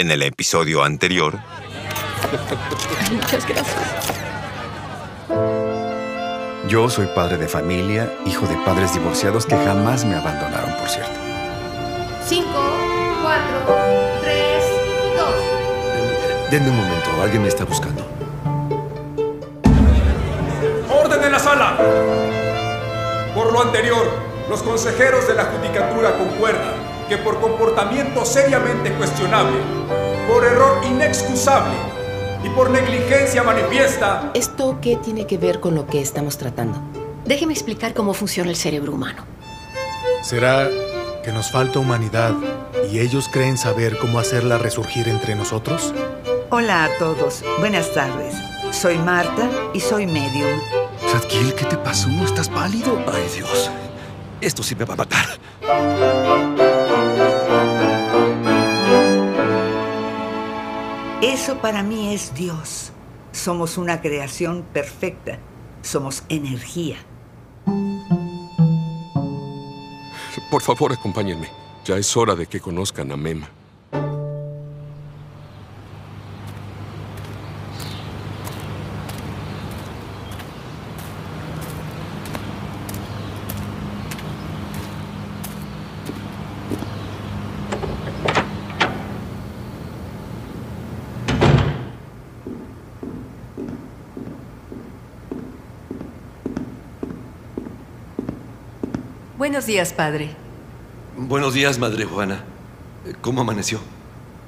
En el episodio anterior... Muchas gracias. Yo soy padre de familia, hijo de padres divorciados que jamás me abandonaron, por cierto. Cinco, cuatro, tres, dos. Denme un momento, alguien me está buscando. ¡Orden en la sala! Por lo anterior, los consejeros de la Judicatura concuerdan que por comportamiento seriamente cuestionable, por error inexcusable y por negligencia manifiesta, ¿Esto qué tiene que ver con lo que estamos tratando? Déjeme explicar cómo funciona el cerebro humano. ¿Será que nos falta humanidad y ellos creen saber cómo hacerla resurgir entre nosotros? Hola a todos, buenas tardes. Soy Marta y soy medium. Sadkiel, ¿qué te pasó? ¿Estás pálido? Ay, Dios. Esto sí me va a matar. Eso para mí es Dios. Somos una creación perfecta. Somos energía. Por favor, acompáñenme. Ya es hora de que conozcan a Mema. Buenos días, padre. Buenos días, Madre Juana. ¿Cómo amaneció?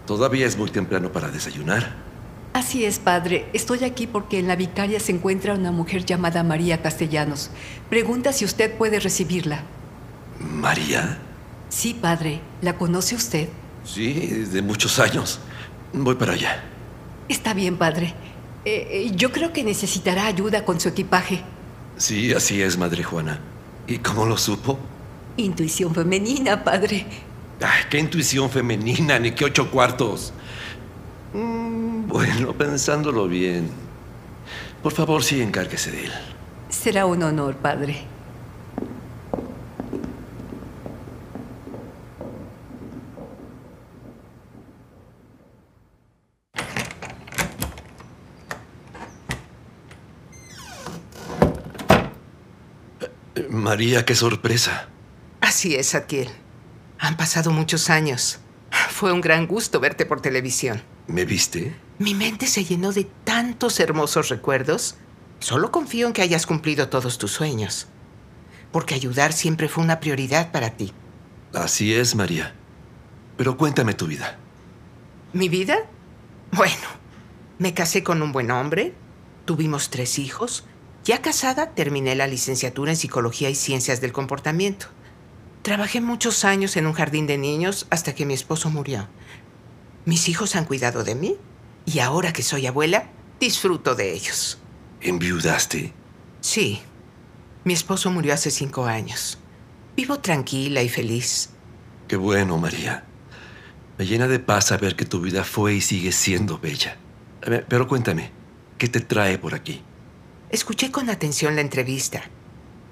Todavía es muy temprano para desayunar. Así es, padre. Estoy aquí porque en la vicaria se encuentra una mujer llamada María Castellanos. Pregunta si usted puede recibirla. ¿María? Sí, padre. ¿La conoce usted? Sí, de muchos años. Voy para allá. Está bien, padre. Eh, eh, yo creo que necesitará ayuda con su equipaje. Sí, así es, Madre Juana. ¿Y cómo lo supo? Intuición femenina, padre. Ay, qué intuición femenina, ni qué ocho cuartos. Mm, bueno, pensándolo bien. Por favor, sí, encárguese de él. Será un honor, padre. Eh, María, qué sorpresa. Así es, Atiel. Han pasado muchos años. Fue un gran gusto verte por televisión. ¿Me viste? Mi mente se llenó de tantos hermosos recuerdos. Solo confío en que hayas cumplido todos tus sueños. Porque ayudar siempre fue una prioridad para ti. Así es, María. Pero cuéntame tu vida. ¿Mi vida? Bueno, me casé con un buen hombre, tuvimos tres hijos. Ya casada, terminé la licenciatura en Psicología y Ciencias del Comportamiento. Trabajé muchos años en un jardín de niños hasta que mi esposo murió. Mis hijos han cuidado de mí y ahora que soy abuela, disfruto de ellos. ¿Enviudaste? Sí. Mi esposo murió hace cinco años. Vivo tranquila y feliz. Qué bueno, María. Me llena de paz saber que tu vida fue y sigue siendo bella. Pero cuéntame, ¿qué te trae por aquí? Escuché con atención la entrevista.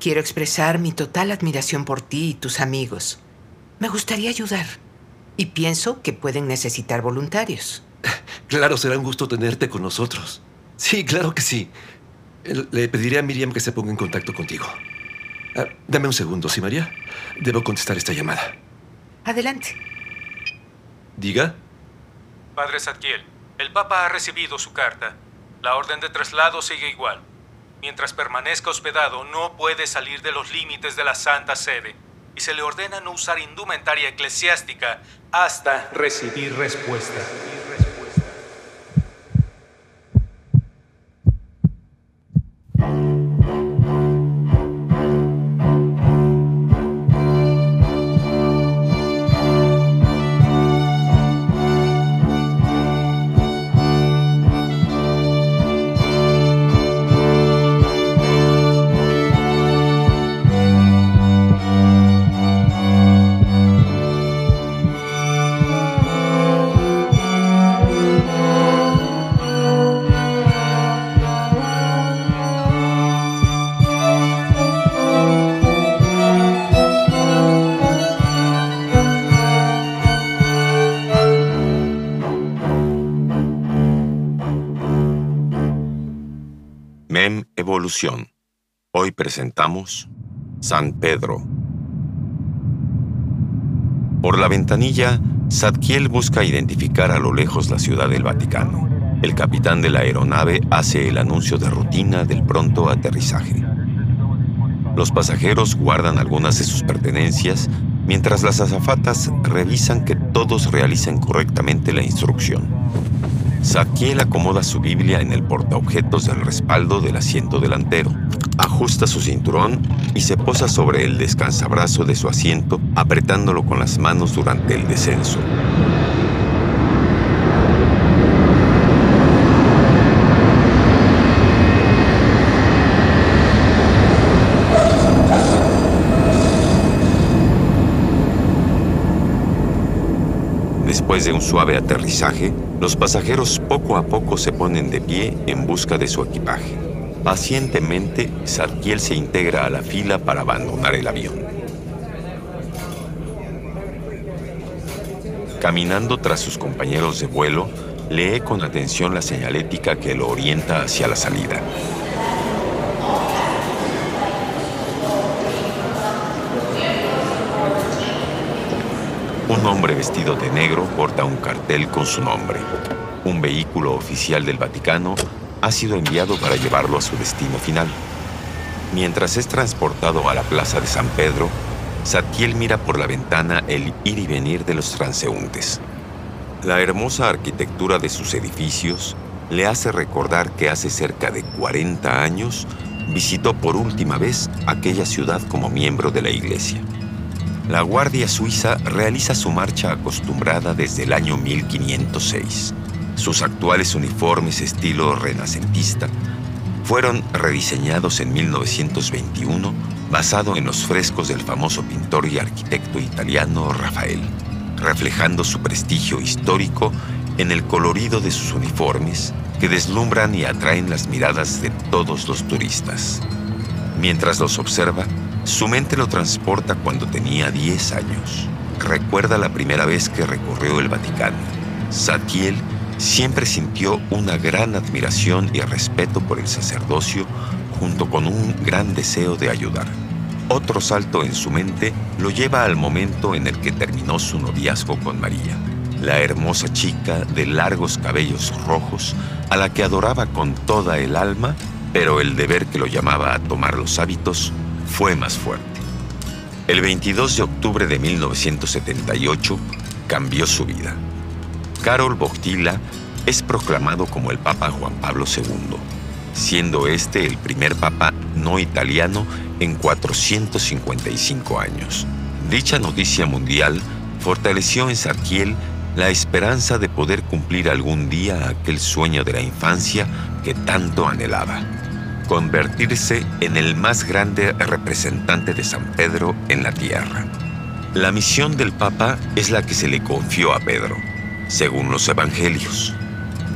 Quiero expresar mi total admiración por ti y tus amigos. Me gustaría ayudar. Y pienso que pueden necesitar voluntarios. Claro, será un gusto tenerte con nosotros. Sí, claro que sí. Eh, Le pediré a Miriam que se ponga en contacto contigo. Ah, dame un segundo, ¿sí, María? Debo contestar esta llamada. Adelante. Diga. Padre Zadkiel, el Papa ha recibido su carta. La orden de traslado sigue igual. Mientras permanezca hospedado, no puede salir de los límites de la Santa Sede y se le ordena no usar indumentaria eclesiástica hasta recibir respuesta. Hoy presentamos San Pedro. Por la ventanilla, Zadkiel busca identificar a lo lejos la ciudad del Vaticano. El capitán de la aeronave hace el anuncio de rutina del pronto aterrizaje. Los pasajeros guardan algunas de sus pertenencias mientras las azafatas revisan que todos realicen correctamente la instrucción. Zadkiel acomoda su Biblia en el portaobjetos del respaldo del asiento delantero, ajusta su cinturón y se posa sobre el descansabrazo de su asiento, apretándolo con las manos durante el descenso. Después de un suave aterrizaje, los pasajeros poco a poco se ponen de pie en busca de su equipaje. Pacientemente, Zadkiel se integra a la fila para abandonar el avión. Caminando tras sus compañeros de vuelo, lee con atención la señalética que lo orienta hacia la salida. Un hombre vestido de negro porta un cartel con su nombre. Un vehículo oficial del Vaticano ha sido enviado para llevarlo a su destino final. Mientras es transportado a la plaza de San Pedro, Zadkiel mira por la ventana el ir y venir de los transeúntes. La hermosa arquitectura de sus edificios le hace recordar que hace cerca de 40 años visitó por última vez aquella ciudad como miembro de la iglesia. La Guardia Suiza realiza su marcha acostumbrada desde el año 1506. Sus actuales uniformes estilo renacentista fueron rediseñados en 1921 basado en los frescos del famoso pintor y arquitecto italiano Rafael, reflejando su prestigio histórico en el colorido de sus uniformes que deslumbran y atraen las miradas de todos los turistas. Mientras los observa, su mente lo transporta cuando tenía 10 años. Recuerda la primera vez que recorrió el Vaticano. Zadkiel siempre sintió una gran admiración y respeto por el sacerdocio junto con un gran deseo de ayudar. Otro salto en su mente lo lleva al momento en el que terminó su noviazgo con María, la hermosa chica de largos cabellos rojos a la que adoraba con toda el alma, pero el deber que lo llamaba a tomar los hábitos fue más fuerte. El 22 de octubre de 1978 cambió su vida. Karol Wojtyla es proclamado como el Papa Juan Pablo II, siendo este el primer Papa no italiano en 455 años. Dicha noticia mundial fortaleció en Sarkiel la esperanza de poder cumplir algún día aquel sueño de la infancia que tanto anhelaba convertirse en el más grande representante de San Pedro en la tierra. La misión del Papa es la que se le confió a Pedro, según los Evangelios.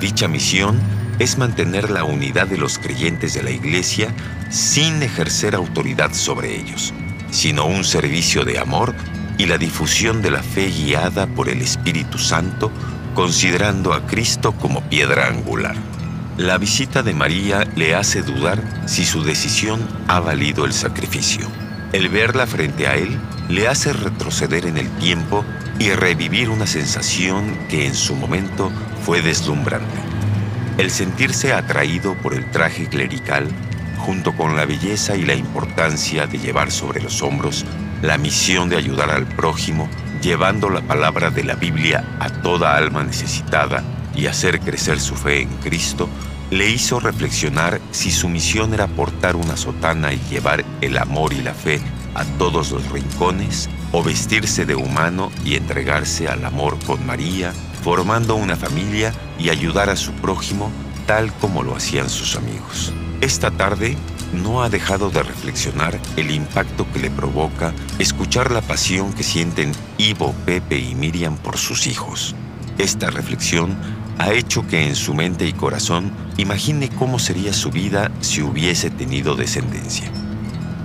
Dicha misión es mantener la unidad de los creyentes de la Iglesia sin ejercer autoridad sobre ellos, sino un servicio de amor y la difusión de la fe guiada por el Espíritu Santo, considerando a Cristo como piedra angular. La visita de María le hace dudar si su decisión ha valido el sacrificio. El verla frente a él le hace retroceder en el tiempo y revivir una sensación que en su momento fue deslumbrante. El sentirse atraído por el traje clerical, junto con la belleza y la importancia de llevar sobre los hombros la misión de ayudar al prójimo, llevando la palabra de la Biblia a toda alma necesitada y hacer crecer su fe en Cristo, le hizo reflexionar si su misión era portar una sotana y llevar el amor y la fe a todos los rincones, o vestirse de humano y entregarse al amor con María, formando una familia y ayudar a su prójimo tal como lo hacían sus amigos. Esta tarde no ha dejado de reflexionar el impacto que le provoca escuchar la pasión que sienten Ivo, Pepe y Miriam por sus hijos. Esta reflexión ha hecho que en su mente y corazón imagine cómo sería su vida si hubiese tenido descendencia.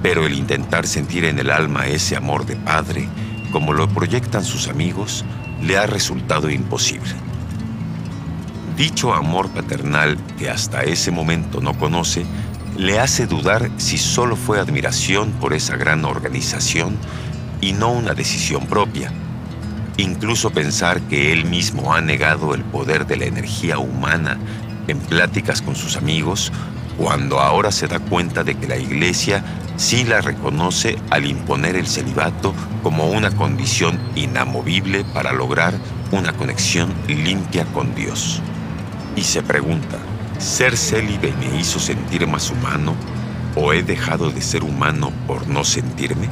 Pero el intentar sentir en el alma ese amor de padre, como lo proyectan sus amigos, le ha resultado imposible. Dicho amor paternal que hasta ese momento no conoce, le hace dudar si solo fue admiración por esa gran organización y no una decisión propia. Incluso pensar que él mismo ha negado el poder de la energía humana en pláticas con sus amigos, cuando ahora se da cuenta de que la iglesia sí la reconoce al imponer el celibato como una condición inamovible para lograr una conexión limpia con Dios. Y se pregunta, ¿ser célibe me hizo sentir más humano o he dejado de ser humano por no sentirme?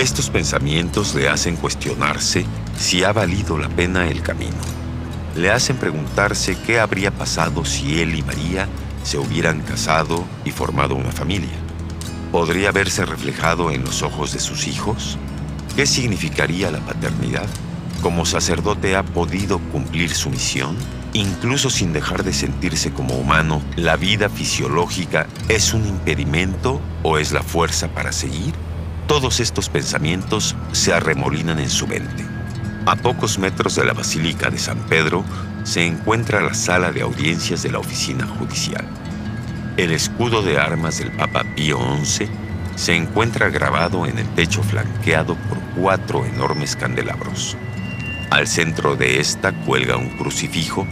Estos pensamientos le hacen cuestionarse si ha valido la pena el camino. Le hacen preguntarse qué habría pasado si él y María se hubieran casado y formado una familia. ¿Podría verse reflejado en los ojos de sus hijos? ¿Qué significaría la paternidad? ¿Como sacerdote ha podido cumplir su misión? Incluso sin dejar de sentirse como humano, ¿la vida fisiológica es un impedimento o es la fuerza para seguir? Todos estos pensamientos se arremolinan en su mente. A pocos metros de la Basílica de San Pedro se encuentra la sala de audiencias de la oficina judicial. El escudo de armas del Papa Pío XI se encuentra grabado en el techo flanqueado por cuatro enormes candelabros. Al centro de esta cuelga un crucifijo,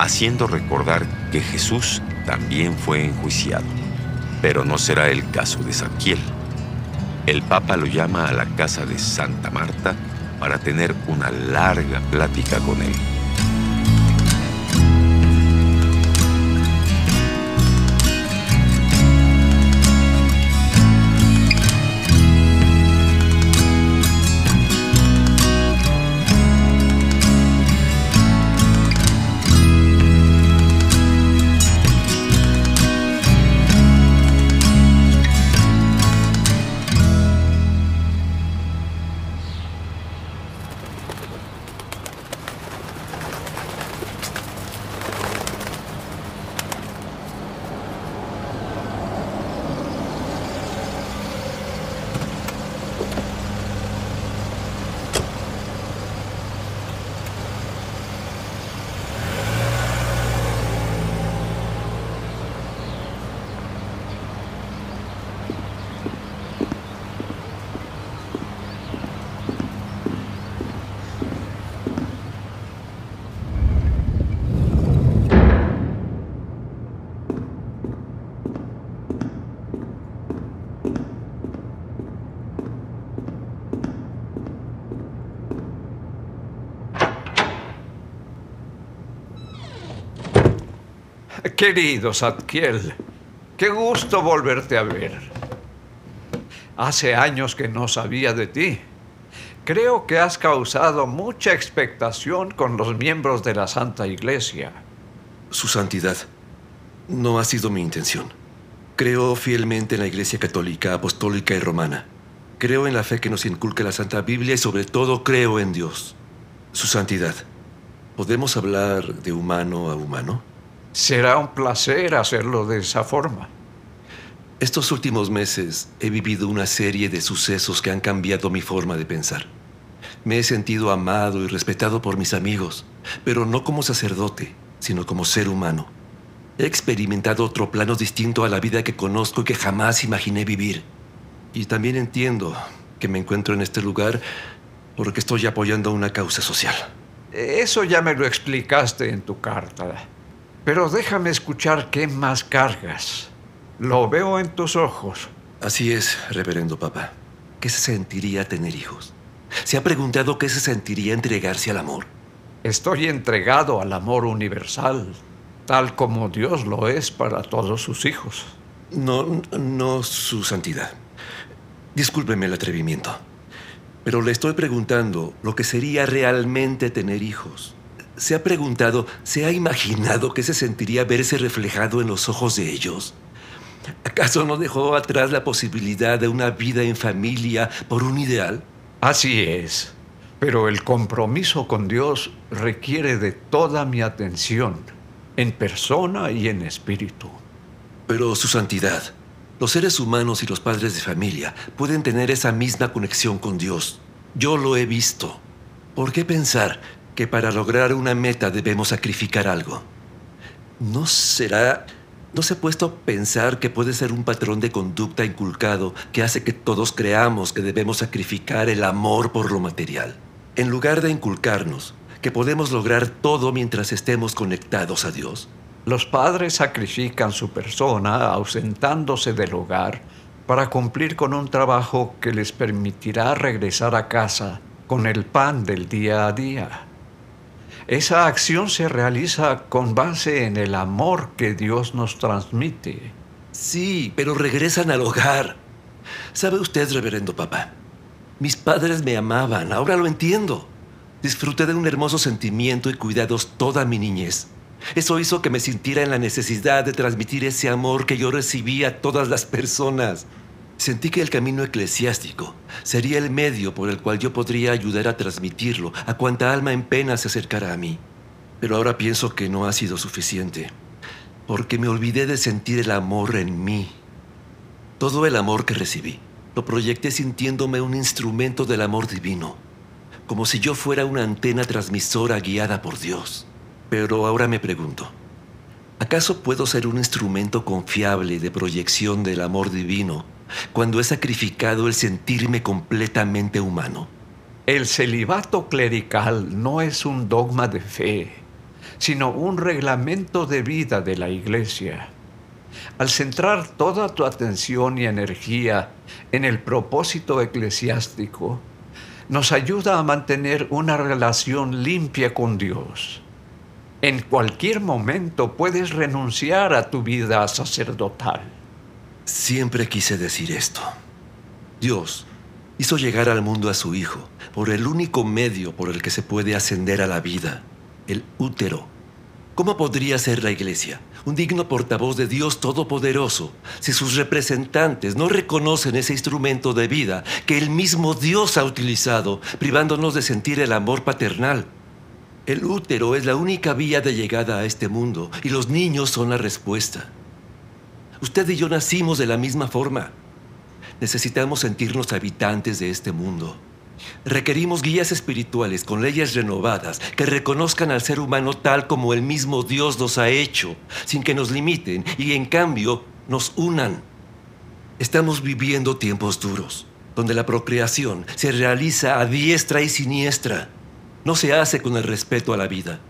haciendo recordar que Jesús también fue enjuiciado. Pero no será el caso de Zadkiel. El Papa lo llama a la casa de Santa Marta para tener una larga plática con él. Querido Zadkiel, qué gusto volverte a ver. Hace años que no sabía de ti. Creo que has causado mucha expectación con los miembros de la Santa Iglesia. Su Santidad, no ha sido mi intención. Creo fielmente en la Iglesia Católica, Apostólica y Romana. Creo en la fe que nos inculca la Santa Biblia y sobre todo creo en Dios. Su Santidad, ¿podemos hablar de humano a humano? Será un placer hacerlo de esa forma. Estos últimos meses he vivido una serie de sucesos que han cambiado mi forma de pensar. Me he sentido amado y respetado por mis amigos, pero no como sacerdote, sino como ser humano. He experimentado otro plano distinto a la vida que conozco y que jamás imaginé vivir. Y también entiendo que me encuentro en este lugar porque estoy apoyando una causa social. Eso ya me lo explicaste en tu carta. Pero déjame escuchar qué más cargas. Lo veo en tus ojos. Así es, reverendo Papa. ¿Qué se sentiría tener hijos? ¿Se ha preguntado qué se sentiría entregarse al amor? Estoy entregado al amor universal, tal como Dios lo es para todos sus hijos. No, no, su santidad. Discúlpeme el atrevimiento, pero le estoy preguntando lo que sería realmente tener hijos. ¿Se ha preguntado, se ha imaginado qué se sentiría verse reflejado en los ojos de ellos? ¿Acaso no dejó atrás la posibilidad de una vida en familia por un ideal? Así es, pero el compromiso con Dios requiere de toda mi atención, en persona y en espíritu. Pero su santidad, los seres humanos y los padres de familia pueden tener esa misma conexión con Dios. Yo lo he visto. ¿Por qué pensar que para lograr una meta debemos sacrificar algo. ¿No será ¿No se ha puesto a pensar que puede ser un patrón de conducta inculcado que hace que todos creamos que debemos sacrificar el amor por lo material? En lugar de inculcarnos que podemos lograr todo mientras estemos conectados a Dios. Los padres sacrifican su persona ausentándose del hogar para cumplir con un trabajo que les permitirá regresar a casa con el pan del día a día. Esa acción se realiza con base en el amor que Dios nos transmite. Sí, pero regresan al hogar. ¿Sabe usted, reverendo papá? Mis padres me amaban, ahora lo entiendo. Disfruté de un hermoso sentimiento y cuidados toda mi niñez. Eso hizo que me sintiera en la necesidad de transmitir ese amor que yo recibí a todas las personas. Sentí que el camino eclesiástico sería el medio por el cual yo podría ayudar a transmitirlo a cuanta alma en pena se acercara a mí. Pero ahora pienso que no ha sido suficiente, porque me olvidé de sentir el amor en mí. Todo el amor que recibí lo proyecté sintiéndome un instrumento del amor divino, como si yo fuera una antena transmisora guiada por Dios. Pero ahora me pregunto, ¿acaso puedo ser un instrumento confiable de proyección del amor divino cuando he sacrificado el sentirme completamente humano? El celibato clerical no es un dogma de fe, sino un reglamento de vida de la Iglesia. Al centrar toda tu atención y energía en el propósito eclesiástico, nos ayuda a mantener una relación limpia con Dios. En cualquier momento puedes renunciar a tu vida sacerdotal. Siempre quise decir esto. Dios hizo llegar al mundo a su Hijo por el único medio por el que se puede ascender a la vida, el útero. ¿Cómo podría ser la iglesia un digno portavoz de Dios Todopoderoso si sus representantes no reconocen ese instrumento de vida que el mismo Dios ha utilizado, privándonos de sentir el amor paternal? El útero es la única vía de llegada a este mundo y los niños son la respuesta. Usted y yo nacimos de la misma forma. Necesitamos sentirnos habitantes de este mundo. Requerimos guías espirituales con leyes renovadas que reconozcan al ser humano tal como el mismo Dios nos ha hecho, sin que nos limiten y en cambio nos unan. Estamos viviendo tiempos duros, donde la procreación se realiza a diestra y siniestra. No se hace con el respeto a la vida.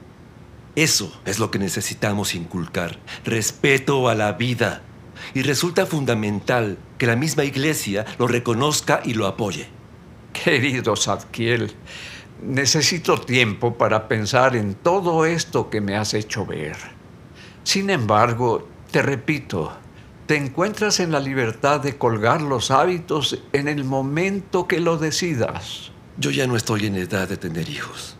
Eso es lo que necesitamos inculcar, respeto a la vida y resulta fundamental que la misma iglesia lo reconozca y lo apoye. Querido Sadkiel, necesito tiempo para pensar en todo esto que me has hecho ver. Sin embargo, te repito, te encuentras en la libertad de colgar los hábitos en el momento que lo decidas. Yo ya no estoy en edad de tener hijos,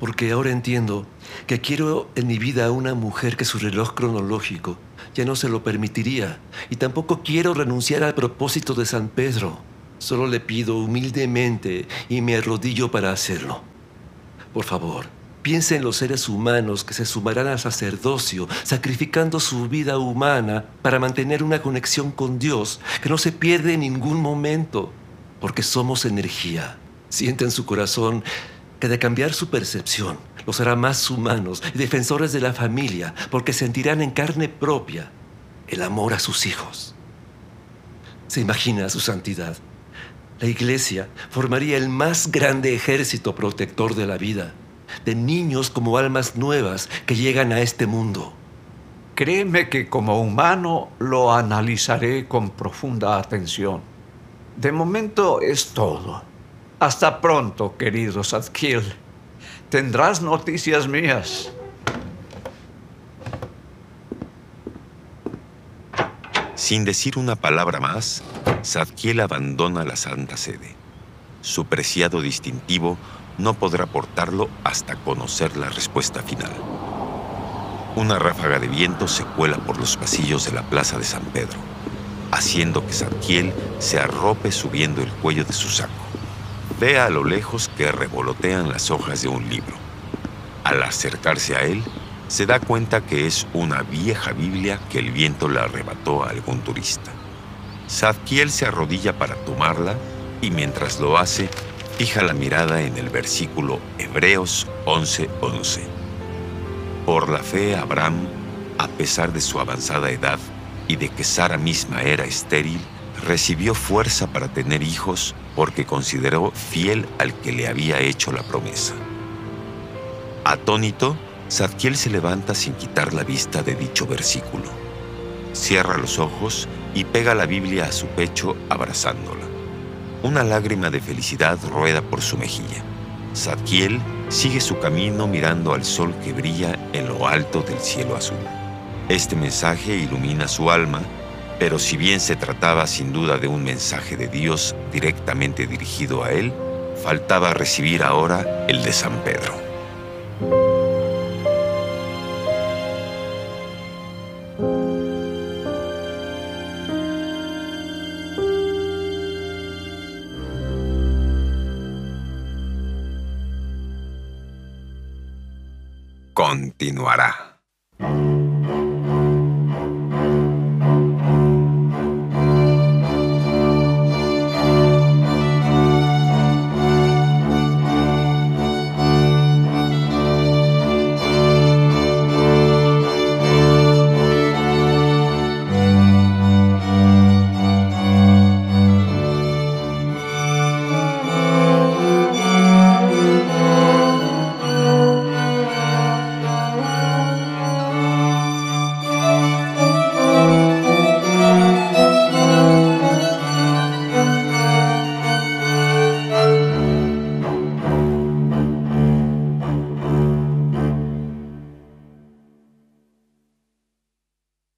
porque ahora entiendo que quiero en mi vida a una mujer que su reloj cronológico ya no se lo permitiría. Y tampoco quiero renunciar al propósito de San Pedro. Solo le pido humildemente y me arrodillo para hacerlo. Por favor, piense en los seres humanos que se sumarán al sacerdocio, sacrificando su vida humana para mantener una conexión con Dios que no se pierde en ningún momento, porque somos energía. Siente en su corazón que de cambiar su percepción los hará más humanos y defensores de la familia, porque sentirán en carne propia el amor a sus hijos. ¿Se imagina su santidad? La iglesia formaría el más grande ejército protector de la vida, de niños como almas nuevas que llegan a este mundo. Créeme que como humano lo analizaré con profunda atención. De momento es todo. Hasta pronto, querido Sadkiel. Tendrás noticias mías. Sin decir una palabra más, Zadkiel abandona la Santa Sede. Su preciado distintivo no podrá portarlo hasta conocer la respuesta final. Una ráfaga de viento se cuela por los pasillos de la Plaza de San Pedro, haciendo que Zadkiel se arrope subiendo el cuello de su saco. Ve a lo lejos que revolotean las hojas de un libro. Al acercarse a él, se da cuenta que es una vieja Biblia que el viento le arrebató a algún turista. Zadkiel se arrodilla para tomarla y mientras lo hace, fija la mirada en el versículo Hebreos 11:11. Por la fe Abraham, a pesar de su avanzada edad y de que Sara misma era estéril, recibió fuerza para tener hijos porque consideró fiel al que le había hecho la promesa. Atónito, Zadkiel se levanta sin quitar la vista de dicho versículo. Cierra los ojos y pega la Biblia a su pecho abrazándola. Una lágrima de felicidad rueda por su mejilla. Zadkiel sigue su camino mirando al sol que brilla en lo alto del cielo azul. Este mensaje ilumina su alma, pero si bien se trataba sin duda de un mensaje de Dios directamente dirigido a él, faltaba recibir ahora el de San Pedro. continuará.